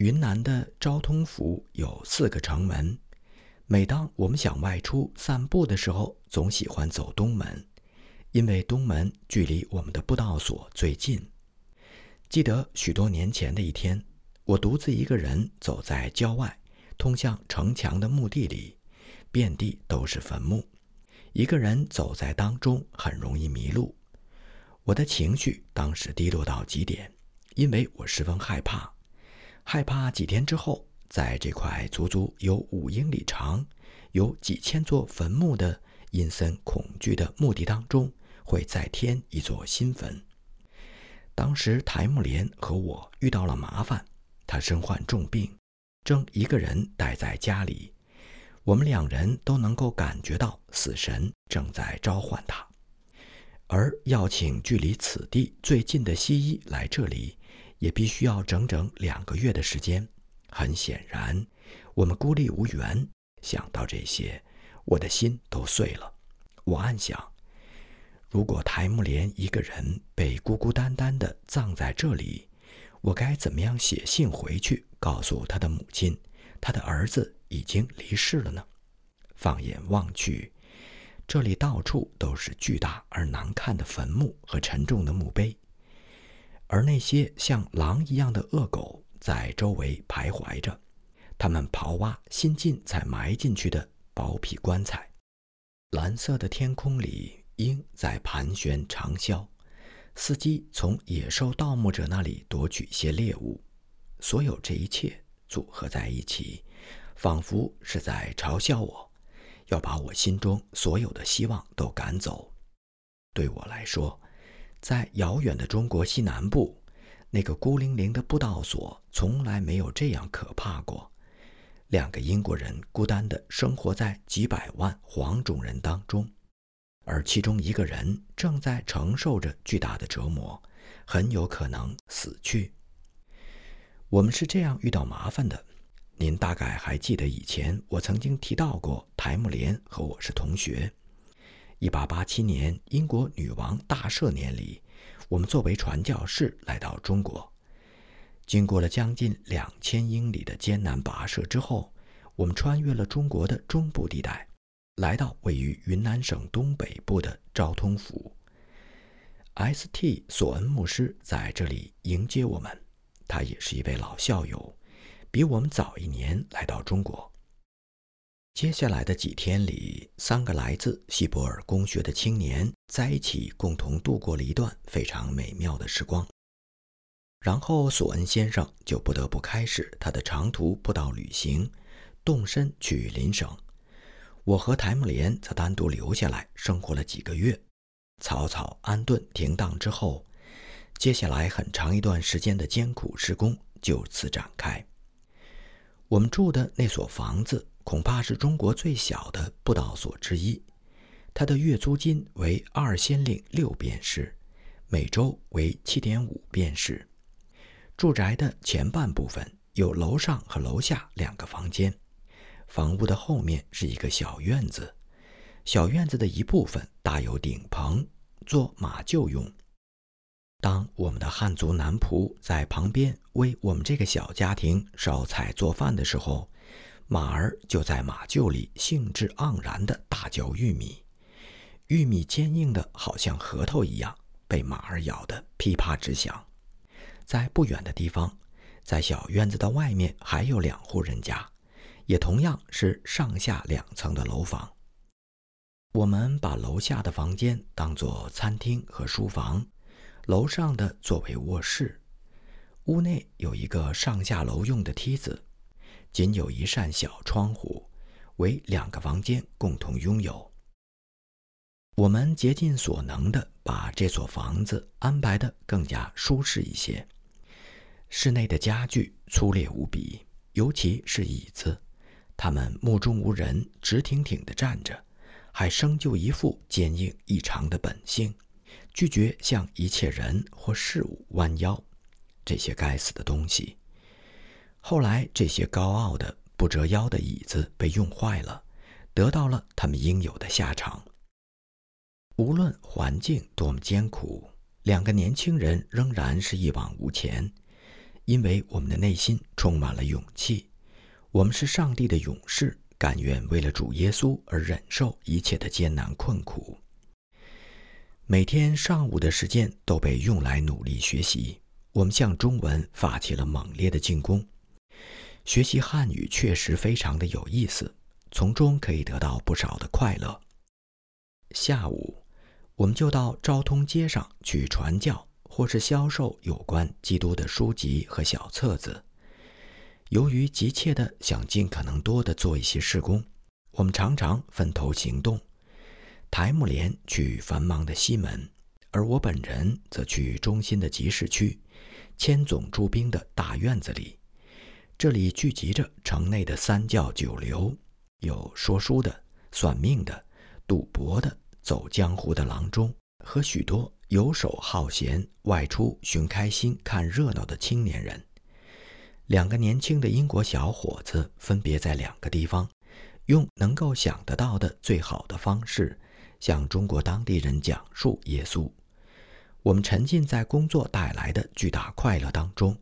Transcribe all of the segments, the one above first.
云南的昭通府有四个城门，每当我们想外出散步的时候，总喜欢走东门，因为东门距离我们的布道所最近。记得许多年前的一天，我独自一个人走在郊外通向城墙的墓地里，遍地都是坟墓，一个人走在当中很容易迷路。我的情绪当时低落到极点，因为我十分害怕。害怕几天之后，在这块足足有五英里长、有几千座坟墓的阴森恐惧的墓地当中，会再添一座新坟。当时台木莲和我遇到了麻烦，他身患重病，正一个人待在家里。我们两人都能够感觉到死神正在召唤他，而要请距离此地最近的西医来这里。也必须要整整两个月的时间。很显然，我们孤立无援。想到这些，我的心都碎了。我暗想：如果台木莲一个人被孤孤单单地葬在这里，我该怎么样写信回去，告诉他的母亲，他的儿子已经离世了呢？放眼望去，这里到处都是巨大而难看的坟墓和沉重的墓碑。而那些像狼一样的恶狗在周围徘徊着，它们刨挖新近才埋进去的薄皮棺材。蓝色的天空里，鹰在盘旋长啸，司机从野兽盗墓者那里夺取一些猎物。所有这一切组合在一起，仿佛是在嘲笑我，要把我心中所有的希望都赶走。对我来说。在遥远的中国西南部，那个孤零零的布道所从来没有这样可怕过。两个英国人孤单地生活在几百万黄种人当中，而其中一个人正在承受着巨大的折磨，很有可能死去。我们是这样遇到麻烦的。您大概还记得以前我曾经提到过，台木莲和我是同学。一八八七年，英国女王大赦年里，我们作为传教士来到中国。经过了将近两千英里的艰难跋涉之后，我们穿越了中国的中部地带，来到位于云南省东北部的昭通府。S.T. 索恩牧师在这里迎接我们，他也是一位老校友，比我们早一年来到中国。接下来的几天里，三个来自西伯尔公学的青年在一起共同度过了一段非常美妙的时光。然后，索恩先生就不得不开始他的长途步道旅行，动身去邻省。我和台木莲则单独留下来生活了几个月。草草安顿停当之后，接下来很长一段时间的艰苦施工就此展开。我们住的那所房子。恐怕是中国最小的布道所之一，它的月租金为二先令六便士，每周为七点五便士。住宅的前半部分有楼上和楼下两个房间，房屋的后面是一个小院子，小院子的一部分搭有顶棚，做马厩用。当我们的汉族男仆在旁边为我们这个小家庭烧菜做饭的时候，马儿就在马厩里兴致盎然地大嚼玉米，玉米坚硬的好像核桃一样，被马儿咬得噼啪直响。在不远的地方，在小院子的外面还有两户人家，也同样是上下两层的楼房。我们把楼下的房间当作餐厅和书房，楼上的作为卧室。屋内有一个上下楼用的梯子。仅有一扇小窗户，为两个房间共同拥有。我们竭尽所能地把这所房子安排得更加舒适一些。室内的家具粗劣无比，尤其是椅子，它们目中无人，直挺挺地站着，还生就一副坚硬异常的本性，拒绝向一切人或事物弯腰。这些该死的东西！后来，这些高傲的不折腰的椅子被用坏了，得到了他们应有的下场。无论环境多么艰苦，两个年轻人仍然是一往无前。因为我们的内心充满了勇气。我们是上帝的勇士，甘愿为了主耶稣而忍受一切的艰难困苦。每天上午的时间都被用来努力学习。我们向中文发起了猛烈的进攻。学习汉语确实非常的有意思，从中可以得到不少的快乐。下午，我们就到昭通街上去传教，或是销售有关基督的书籍和小册子。由于急切的想尽可能多的做一些事工，我们常常分头行动。台木莲去繁忙的西门，而我本人则去中心的集市区。千总驻兵的大院子里，这里聚集着城内的三教九流，有说书的、算命的、赌博的、走江湖的郎中，和许多游手好闲、外出寻开心、看热闹的青年人。两个年轻的英国小伙子分别在两个地方，用能够想得到的最好的方式，向中国当地人讲述耶稣。我们沉浸在工作带来的巨大快乐当中，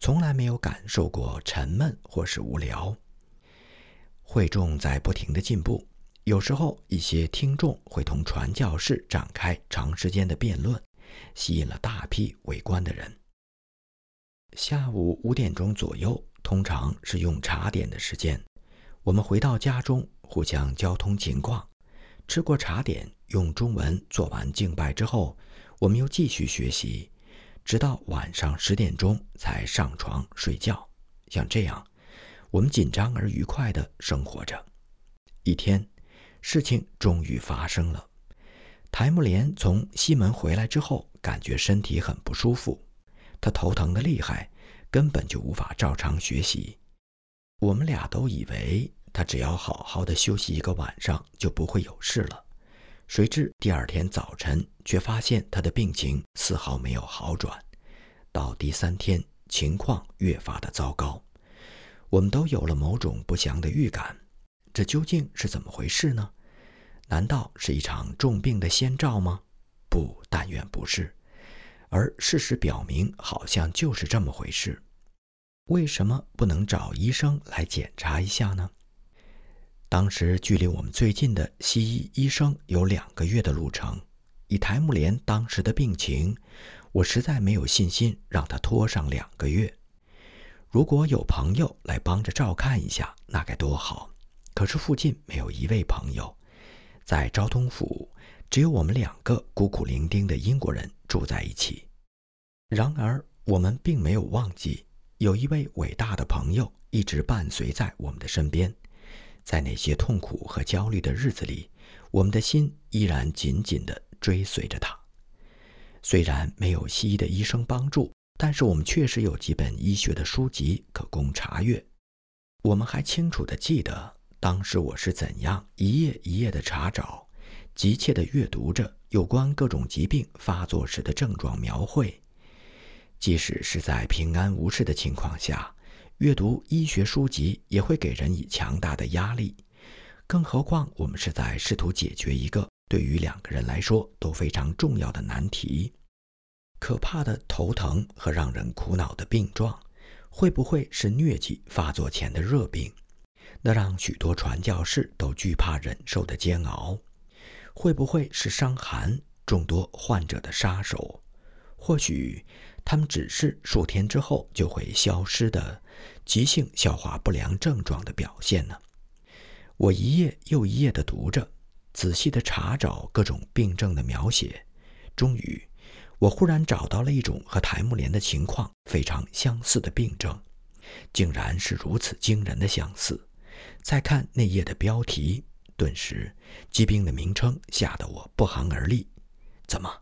从来没有感受过沉闷或是无聊。会众在不停的进步，有时候一些听众会同传教士展开长时间的辩论，吸引了大批围观的人。下午五点钟左右，通常是用茶点的时间，我们回到家中，互相交通情况，吃过茶点，用中文做完敬拜之后。我们又继续学习，直到晚上十点钟才上床睡觉。像这样，我们紧张而愉快地生活着。一天，事情终于发生了。台木莲从西门回来之后，感觉身体很不舒服，他头疼的厉害，根本就无法照常学习。我们俩都以为他只要好好的休息一个晚上，就不会有事了。谁知第二天早晨，却发现他的病情丝毫没有好转。到第三天，情况越发的糟糕。我们都有了某种不祥的预感。这究竟是怎么回事呢？难道是一场重病的先兆吗？不，但愿不是。而事实表明，好像就是这么回事。为什么不能找医生来检查一下呢？当时距离我们最近的西医医生有两个月的路程。以台木莲当时的病情，我实在没有信心让他拖上两个月。如果有朋友来帮着照看一下，那该多好！可是附近没有一位朋友，在昭通府只有我们两个孤苦伶仃的英国人住在一起。然而，我们并没有忘记有一位伟大的朋友一直伴随在我们的身边。在那些痛苦和焦虑的日子里，我们的心依然紧紧地追随着他。虽然没有西医的医生帮助，但是我们确实有几本医学的书籍可供查阅。我们还清楚地记得，当时我是怎样一页一页地查找，急切地阅读着有关各种疾病发作时的症状描绘。即使是在平安无事的情况下。阅读医学书籍也会给人以强大的压力，更何况我们是在试图解决一个对于两个人来说都非常重要的难题：可怕的头疼和让人苦恼的病状，会不会是疟疾发作前的热病？那让许多传教士都惧怕忍受的煎熬，会不会是伤寒众多患者的杀手？或许。他们只是数天之后就会消失的急性消化不良症状的表现呢。我一页又一页地读着，仔细地查找各种病症的描写。终于，我忽然找到了一种和台木莲的情况非常相似的病症，竟然是如此惊人的相似。再看那页的标题，顿时疾病的名称吓得我不寒而栗。怎么？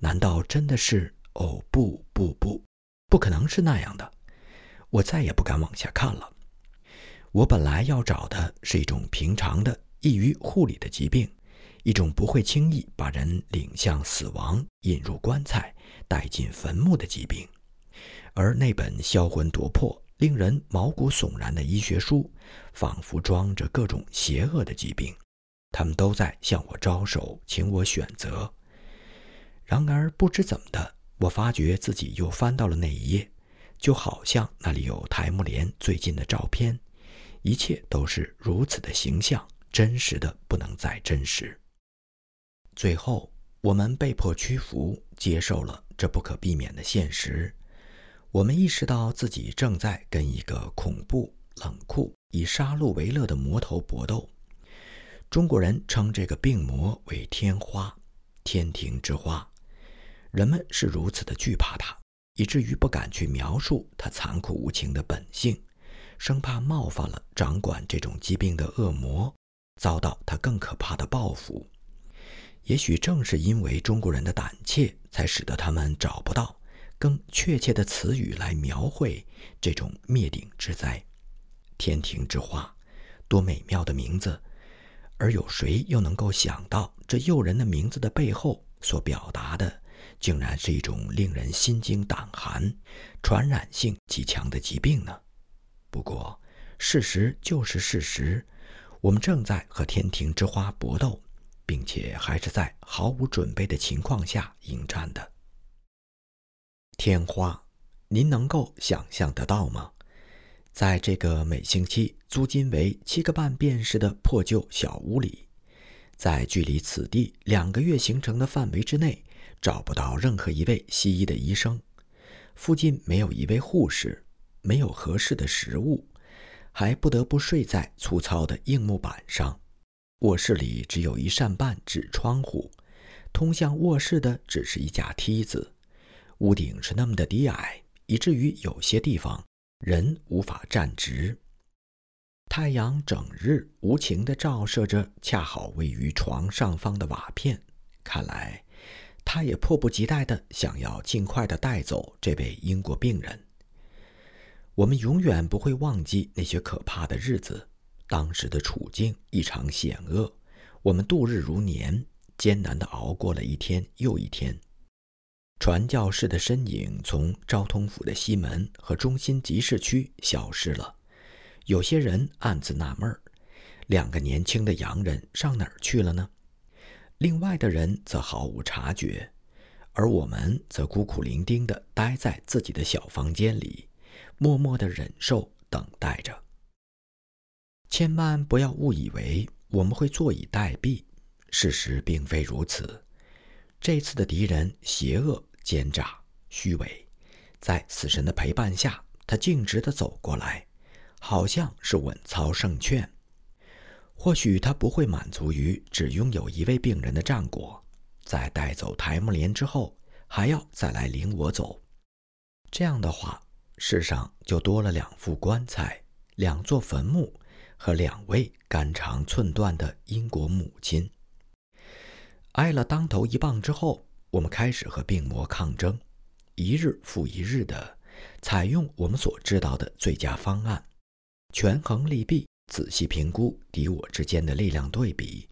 难道真的是？哦不不不，不可能是那样的！我再也不敢往下看了。我本来要找的是一种平常的、易于护理的疾病，一种不会轻易把人领向死亡、引入棺材、带进坟墓的疾病。而那本销魂夺魄、令人毛骨悚然的医学书，仿佛装着各种邪恶的疾病，他们都在向我招手，请我选择。然而不知怎么的。我发觉自己又翻到了那一页，就好像那里有台木莲最近的照片，一切都是如此的形象，真实的不能再真实。最后，我们被迫屈服，接受了这不可避免的现实。我们意识到自己正在跟一个恐怖、冷酷、以杀戮为乐的魔头搏斗。中国人称这个病魔为“天花”，天庭之花。人们是如此的惧怕它，以至于不敢去描述它残酷无情的本性，生怕冒犯了掌管这种疾病的恶魔，遭到他更可怕的报复。也许正是因为中国人的胆怯，才使得他们找不到更确切的词语来描绘这种灭顶之灾。天庭之花，多美妙的名字！而有谁又能够想到，这诱人的名字的背后所表达的？竟然是一种令人心惊胆寒、传染性极强的疾病呢？不过，事实就是事实，我们正在和天庭之花搏斗，并且还是在毫无准备的情况下迎战的。天花，您能够想象得到吗？在这个每星期租金为七个半便士的破旧小屋里，在距离此地两个月行程的范围之内。找不到任何一位西医的医生，附近没有一位护士，没有合适的食物，还不得不睡在粗糙的硬木板上。卧室里只有一扇半纸窗户，通向卧室的只是一架梯子。屋顶是那么的低矮，以至于有些地方人无法站直。太阳整日无情地照射着恰好位于床上方的瓦片，看来。他也迫不及待地想要尽快地带走这位英国病人。我们永远不会忘记那些可怕的日子，当时的处境异常险恶。我们度日如年，艰难地熬过了一天又一天。传教士的身影从昭通府的西门和中心集市区消失了。有些人暗自纳闷儿：两个年轻的洋人上哪儿去了呢？另外的人则毫无察觉，而我们则孤苦伶仃地待在自己的小房间里，默默地忍受、等待着。千万不要误以为我们会坐以待毙，事实并非如此。这次的敌人邪恶、奸诈、虚伪，在死神的陪伴下，他径直地走过来，好像是稳操胜券。或许他不会满足于只拥有一位病人的战果，在带走台木莲之后，还要再来领我走。这样的话，世上就多了两副棺材、两座坟墓和两位肝肠寸断的英国母亲。挨了当头一棒之后，我们开始和病魔抗争，一日复一日的采用我们所知道的最佳方案，权衡利弊。仔细评估敌我之间的力量对比、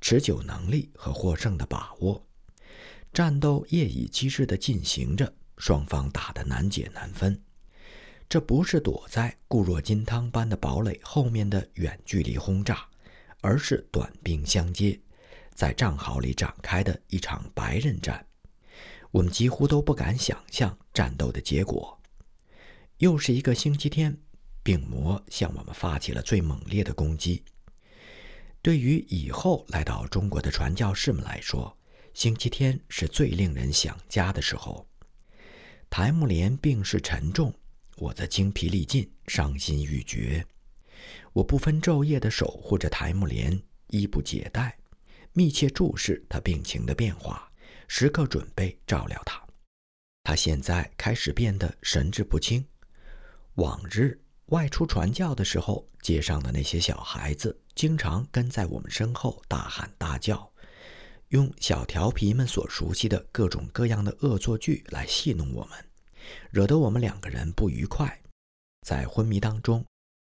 持久能力和获胜的把握，战斗夜以继日地进行着，双方打得难解难分。这不是躲在固若金汤般的堡垒后面的远距离轰炸，而是短兵相接，在战壕里展开的一场白刃战。我们几乎都不敢想象战斗的结果。又是一个星期天。病魔向我们发起了最猛烈的攻击。对于以后来到中国的传教士们来说，星期天是最令人想家的时候。台木莲病势沉重，我则精疲力尽，伤心欲绝。我不分昼夜地守护着台木莲，衣不解带，密切注视他病情的变化，时刻准备照料他。他现在开始变得神志不清，往日。外出传教的时候，街上的那些小孩子经常跟在我们身后大喊大叫，用小调皮们所熟悉的各种各样的恶作剧来戏弄我们，惹得我们两个人不愉快。在昏迷当中，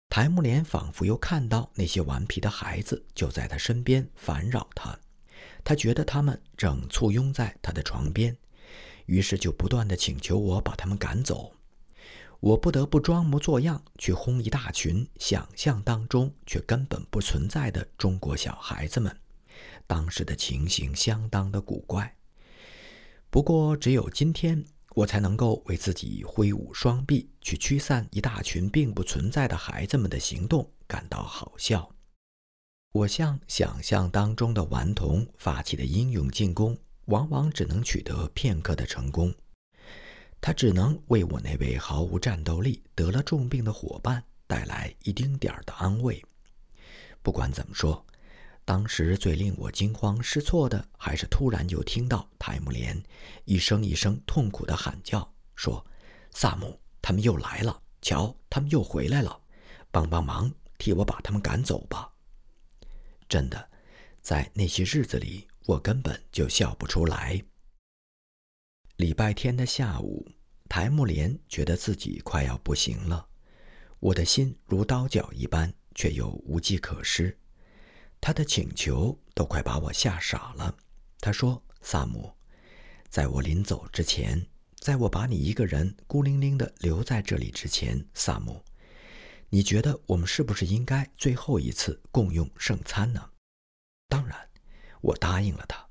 台木莲仿佛又看到那些顽皮的孩子就在他身边烦扰他，他觉得他们正簇拥在他的床边，于是就不断地请求我把他们赶走。我不得不装模作样去轰一大群想象当中却根本不存在的中国小孩子们，当时的情形相当的古怪。不过，只有今天我才能够为自己挥舞双臂去驱散一大群并不存在的孩子们的行动感到好笑。我向想象当中的顽童发起的英勇进攻，往往只能取得片刻的成功。他只能为我那位毫无战斗力、得了重病的伙伴带来一丁点儿的安慰。不管怎么说。当时最令我惊慌失措的，还是突然就听到泰姆莲一声一声痛苦的喊叫，说：“萨姆，他们又来了！瞧，他们又回来了！帮帮忙，替我把他们赶走吧！”真的，在那些日子里，我根本就笑不出来。礼拜天的下午，台木莲觉得自己快要不行了，我的心如刀绞一般，却又无计可施。他的请求都快把我吓傻了。他说：“萨姆，在我临走之前，在我把你一个人孤零零的留在这里之前，萨姆，你觉得我们是不是应该最后一次共用圣餐呢？”当然，我答应了他，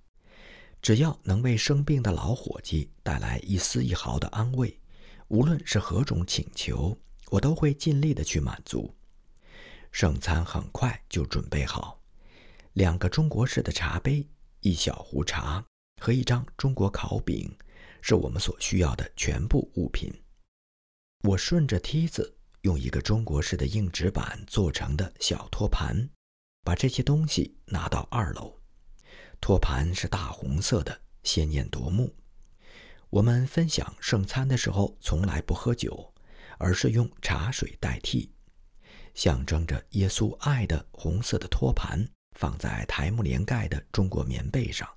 只要能为生病的老伙计带来一丝一毫的安慰，无论是何种请求，我都会尽力的去满足。圣餐很快就准备好。两个中国式的茶杯，一小壶茶和一张中国烤饼，是我们所需要的全部物品。我顺着梯子，用一个中国式的硬纸板做成的小托盘，把这些东西拿到二楼。托盘是大红色的，鲜艳夺目。我们分享圣餐的时候，从来不喝酒，而是用茶水代替，象征着耶稣爱的红色的托盘。放在台木连盖的中国棉被上。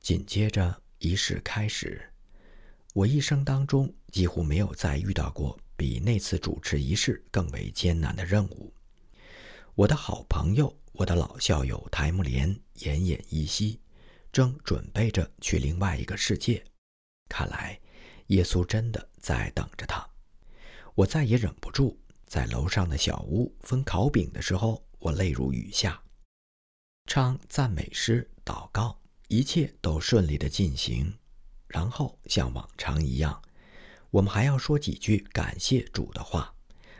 紧接着仪式开始。我一生当中几乎没有再遇到过比那次主持仪式更为艰难的任务。我的好朋友，我的老校友台木连奄奄一息，正准备着去另外一个世界。看来，耶稣真的在等着他。我再也忍不住，在楼上的小屋分烤饼的时候，我泪如雨下。唱赞美诗、祷告，一切都顺利的进行。然后像往常一样，我们还要说几句感谢主的话，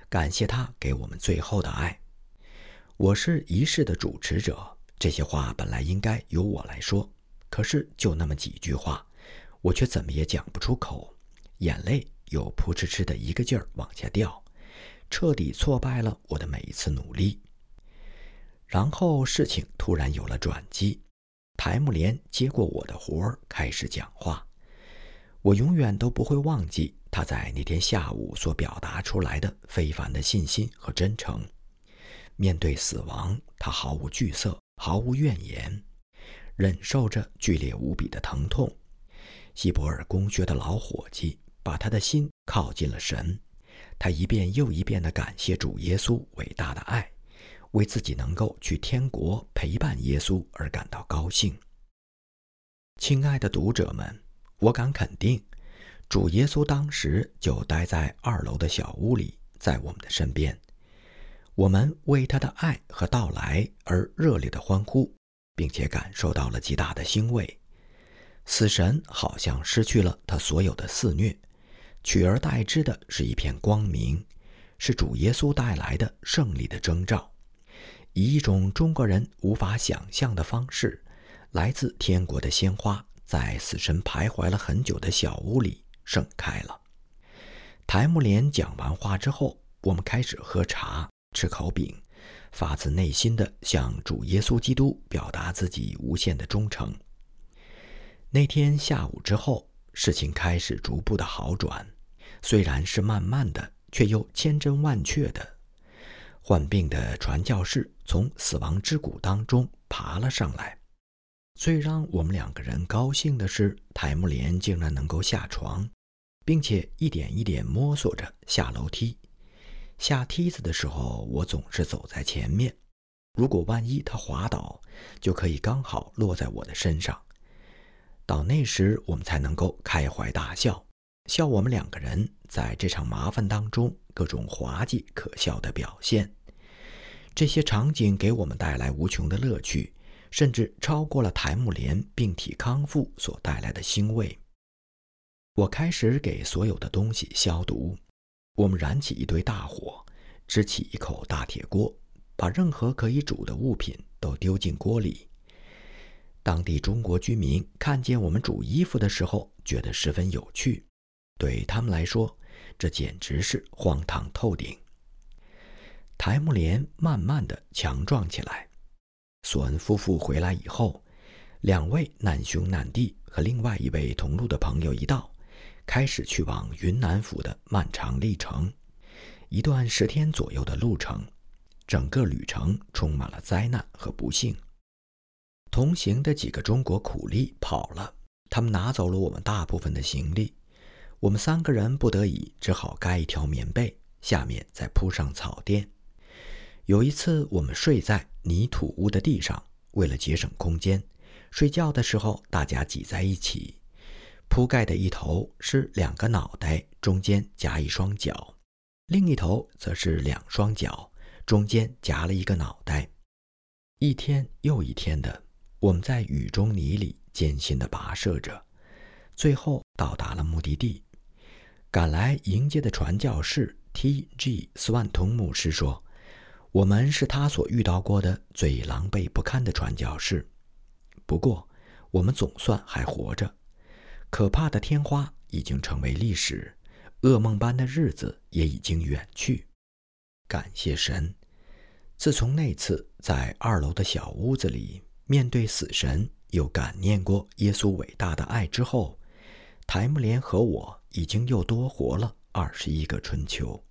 感谢他给我们最后的爱。我是仪式的主持者，这些话本来应该由我来说，可是就那么几句话，我却怎么也讲不出口，眼泪又扑哧哧的一个劲儿往下掉，彻底挫败了我的每一次努力。然后事情突然有了转机，台木莲接过我的活儿，开始讲话。我永远都不会忘记他在那天下午所表达出来的非凡的信心和真诚。面对死亡，他毫无惧色，毫无怨言，忍受着剧烈无比的疼痛。希伯尔公爵的老伙计把他的心靠近了神，他一遍又一遍地感谢主耶稣伟大的爱。为自己能够去天国陪伴耶稣而感到高兴。亲爱的读者们，我敢肯定，主耶稣当时就待在二楼的小屋里，在我们的身边。我们为他的爱和到来而热烈的欢呼，并且感受到了极大的欣慰。死神好像失去了他所有的肆虐，取而代之的是一片光明，是主耶稣带来的胜利的征兆。以一种中国人无法想象的方式，来自天国的鲜花在死神徘徊了很久的小屋里盛开了。台木莲讲完话之后，我们开始喝茶、吃烤饼，发自内心的向主耶稣基督表达自己无限的忠诚。那天下午之后，事情开始逐步的好转，虽然是慢慢的，却又千真万确的。患病的传教士从死亡之谷当中爬了上来。最让我们两个人高兴的是，台木莲竟然能够下床，并且一点一点摸索着下楼梯。下梯子的时候，我总是走在前面。如果万一他滑倒，就可以刚好落在我的身上。到那时，我们才能够开怀大笑，笑我们两个人在这场麻烦当中。各种滑稽可笑的表现，这些场景给我们带来无穷的乐趣，甚至超过了台木莲病体康复所带来的欣慰。我开始给所有的东西消毒。我们燃起一堆大火，支起一口大铁锅，把任何可以煮的物品都丢进锅里。当地中国居民看见我们煮衣服的时候，觉得十分有趣。对他们来说，这简直是荒唐透顶。台木莲慢慢的强壮起来。索恩夫妇回来以后，两位难兄难弟和另外一位同路的朋友一道，开始去往云南府的漫长历程，一段十天左右的路程。整个旅程充满了灾难和不幸。同行的几个中国苦力跑了，他们拿走了我们大部分的行李。我们三个人不得已只好盖一条棉被，下面再铺上草垫。有一次，我们睡在泥土屋的地上，为了节省空间，睡觉的时候大家挤在一起。铺盖的一头是两个脑袋，中间夹一双脚；另一头则是两双脚，中间夹了一个脑袋。一天又一天的。我们在雨中泥里艰辛地跋涉着，最后到达了目的地。赶来迎接的传教士 T.G. 斯万通牧师说：“我们是他所遇到过的最狼狈不堪的传教士。不过，我们总算还活着。可怕的天花已经成为历史，噩梦般的日子也已经远去。感谢神！自从那次在二楼的小屋子里。”面对死神，又感念过耶稣伟大的爱之后，台木莲和我已经又多活了二十一个春秋。